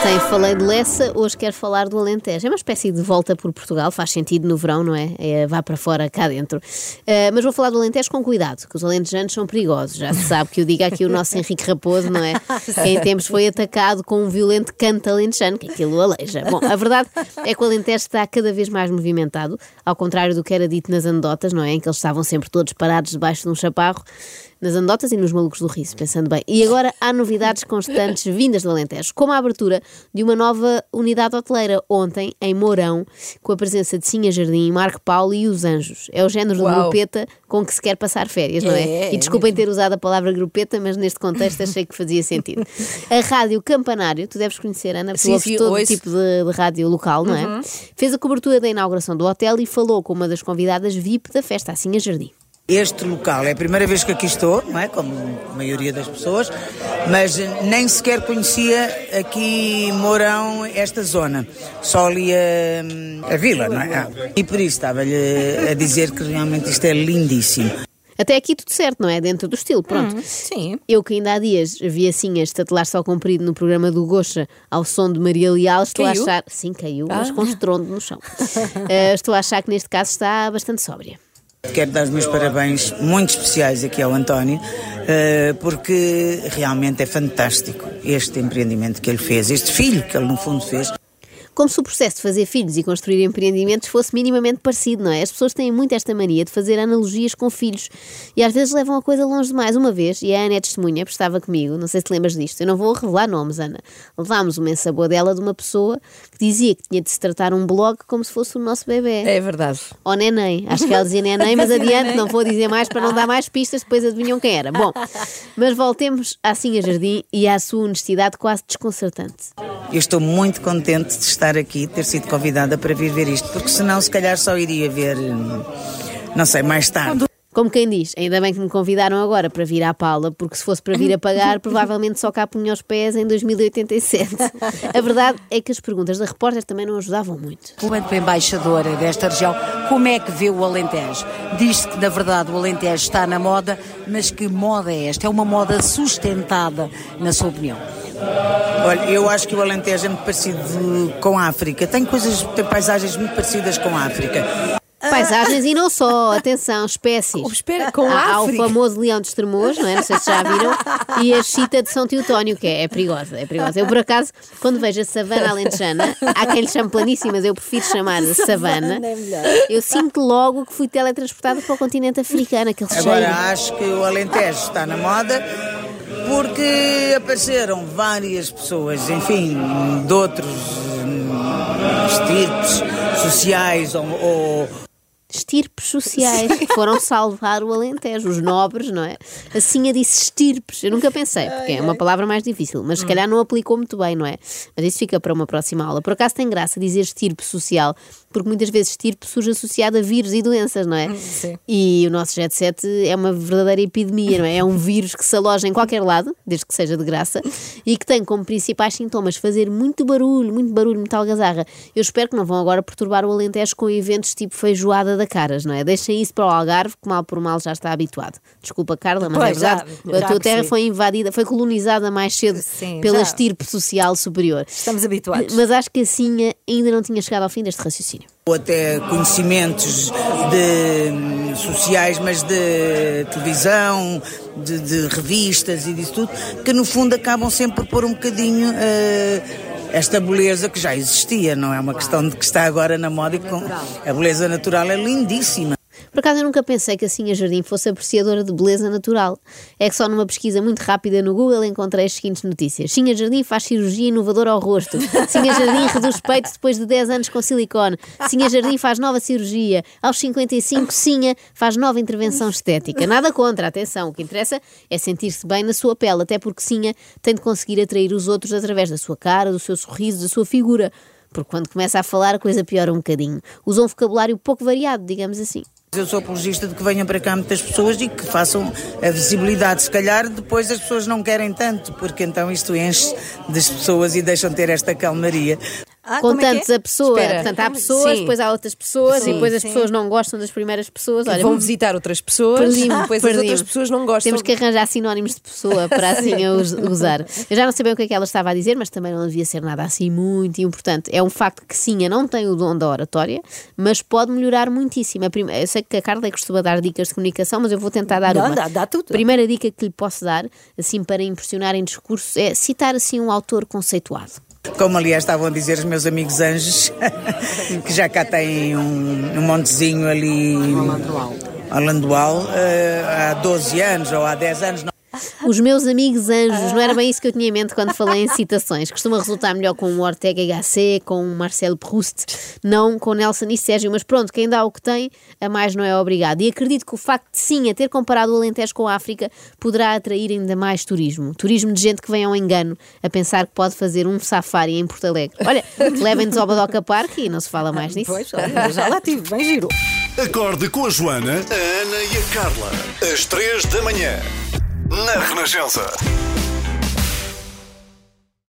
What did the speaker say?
Ontem falei de Lessa, hoje quero falar do Alentejo. É uma espécie de volta por Portugal, faz sentido no verão, não é? é vá para fora, cá dentro. Uh, mas vou falar do Alentejo com cuidado, que os alentejanos são perigosos. Já se sabe que o diga aqui o nosso Henrique Raposo, não é? Que em tempos foi atacado com um violento canto alentejano, que aquilo aleija. Bom, a verdade é que o Alentejo está cada vez mais movimentado, ao contrário do que era dito nas anedotas, não é? Em que eles estavam sempre todos parados debaixo de um chaparro nas anedotas e nos malucos do riso, pensando bem. E agora há novidades constantes vindas do Alentejo, como a abertura de uma nova unidade hoteleira ontem em Mourão, com a presença de Sinha Jardim, Marco Paulo e os Anjos. É o género Uau. de grupeta com que se quer passar férias, não é? é e desculpem ter usado a palavra grupeta, mas neste contexto achei que fazia sentido. A Rádio Campanário, tu deves conhecer, Ana, porque ouves todo ouço. tipo de, de, rádio local, não é? Uhum. Fez a cobertura da inauguração do hotel e falou com uma das convidadas VIP da festa, a Sinha Jardim. Este local é a primeira vez que aqui estou, não é? Como a maioria das pessoas, mas nem sequer conhecia aqui Mourão, esta zona. Só ali a, a vila, não é? Ah, e por isso estava-lhe a dizer que realmente isto é lindíssimo. Até aqui tudo certo, não é? Dentro do estilo, pronto. Hum, sim. Eu que ainda há dias vi assim este tatular só comprido no programa do Gocha ao som de Maria Leal, estou caiu? a achar. Sim, caiu, ah. mas com estrondo no chão. uh, estou a achar que neste caso está bastante sóbria. Quero dar os meus parabéns muito especiais aqui ao António, eh, porque realmente é fantástico este empreendimento que ele fez, este filho que ele no fundo fez como se o processo de fazer filhos e construir empreendimentos fosse minimamente parecido, não é? As pessoas têm muito esta mania de fazer analogias com filhos e às vezes levam a coisa longe demais. Uma vez, e a Ana é testemunha, porque estava comigo, não sei se te lembras disto, eu não vou revelar nomes, Ana. Levámos uma dela de uma pessoa que dizia que tinha de se tratar um blog como se fosse o nosso bebê. É verdade. Ou neném. Acho que ela dizia neném, mas adiante, não vou dizer mais para não dar mais pistas, depois adivinham quem era. Bom, mas voltemos à Sinha Jardim e à sua honestidade quase desconcertante. Eu estou muito contente de estar aqui, de ter sido convidada para vir ver isto, porque senão se calhar só iria ver, não sei, mais tarde. Como quem diz, ainda bem que me convidaram agora para vir à Paula, porque se fosse para vir a pagar, provavelmente só cá punha os pés em 2087. A verdade é que as perguntas da repórter também não ajudavam muito. Enquanto embaixadora desta região, como é que vê o Alentejo? Diz que, na verdade, o Alentejo está na moda, mas que moda é esta? É uma moda sustentada, na sua opinião? Olha, eu acho que o Alentejo é muito parecido com a África. Tem coisas, tem paisagens muito parecidas com a África. Paisagens e não só, atenção, espécies. Oh, espera, com há, há o famoso leão de Estremoz, não é? Não sei se já viram, e a chita de São Teotónio, que é, é, perigosa, é perigosa. Eu, por acaso, quando vejo a savana alentejana, há quem lhe chame planíssima, mas eu prefiro chamar de savana, é eu sinto logo que fui teletransportada para o continente africano, aquele Agora, cheiro. acho que o Alentejo está na moda porque apareceram várias pessoas, enfim, de outros hum, estirpes sociais ou, ou estirpes sociais que foram salvar o Alentejo, os nobres, não é? Assim a disse estirpes. Eu nunca pensei, porque é uma palavra mais difícil, mas se calhar não aplicou muito bem, não é? Mas isso fica para uma próxima aula. Por acaso tem graça dizer estirpe social, porque muitas vezes estirpe surge associado a vírus e doenças, não é? Hum, sim. E o nosso jet set é uma verdadeira epidemia, não é? É um vírus que se aloja em qualquer lado, desde que seja de graça, e que tem como principais sintomas fazer muito barulho, muito barulho, muita algazarra. Eu espero que não vão agora perturbar o Alentejo com eventos tipo feijoada da caras, não é? Deixem isso para o Algarve, que mal por mal já está habituado. Desculpa, Carla, mas é pois, é verdade. Já, já a tua terra foi invadida, foi colonizada mais cedo Sim, pela já. estirpe social superior. Estamos habituados. Mas acho que assim ainda não tinha chegado ao fim deste raciocínio. Ou até conhecimentos de, hum, sociais, mas de televisão, de, de, revistas e disso tudo, que no fundo acabam sempre por pôr um bocadinho. Uh, esta beleza que já existia, não é uma questão de que está agora na moda e com a beleza natural é lindíssima. Por acaso eu nunca pensei que a Sinha Jardim fosse apreciadora de beleza natural. É que só numa pesquisa muito rápida no Google encontrei as seguintes notícias. Sinha Jardim faz cirurgia inovadora ao rosto. Sinha Jardim reduz peito depois de 10 anos com silicone. Sinha Jardim faz nova cirurgia. Aos 55, Sinha faz nova intervenção estética. Nada contra, atenção. O que interessa é sentir-se bem na sua pele, até porque Sinha tem de conseguir atrair os outros através da sua cara, do seu sorriso, da sua figura. Porque quando começa a falar a coisa piora um bocadinho. Usa um vocabulário pouco variado, digamos assim. Eu sou apologista de que venham para cá muitas pessoas e que façam a visibilidade. Se calhar depois as pessoas não querem tanto, porque então isto enche das pessoas e deixam ter esta calmaria. Ah, como é que é? a pessoa. Espera. Portanto, há pessoas, Sim. depois há outras pessoas, Sim. e depois as Sim. pessoas não gostam das primeiras pessoas. Olha, Vão visitar outras pessoas, depois as outras pessoas não gostam. Temos que arranjar sinónimos de pessoa para assim a us- usar. Eu já não sei bem o que é que ela estava a dizer, mas também não devia ser nada assim muito importante. É um facto que sim, eu não tenho o dom da oratória, mas pode melhorar muitíssimo. A Eu sei que a Carla é costuma dar dicas de comunicação, mas eu vou tentar dar Não, uma. dá- dá tudo. Primeira dica que lhe posso dar, assim para impressionar em discurso, é citar assim um autor conceituado. Como aliás estavam a dizer os meus amigos anjos, que já cá têm um, um montezinho ali ao Landual, eh, há 12 anos ou há 10 anos. não- Os meus amigos anjos, não era bem isso que eu tinha em mente quando falei em citações. Costuma resultar melhor com o Ortega Gasset, com o Marcelo Proust, não com Nelson e Sérgio. Mas pronto, quem dá o que tem, a mais não é obrigado. E acredito que o facto de sim, a ter comparado o Alentejo com a África, poderá atrair ainda mais turismo. Turismo de gente que vem ao engano a pensar que pode fazer um safari em Porto Alegre. Olha, levem-nos ao Badoca Park e não se fala mais nisso. Pois, olha, já lá tive, bem giro. Acorde com a Joana, a Ana e a Carla. Às três da manhã. Na Renascença.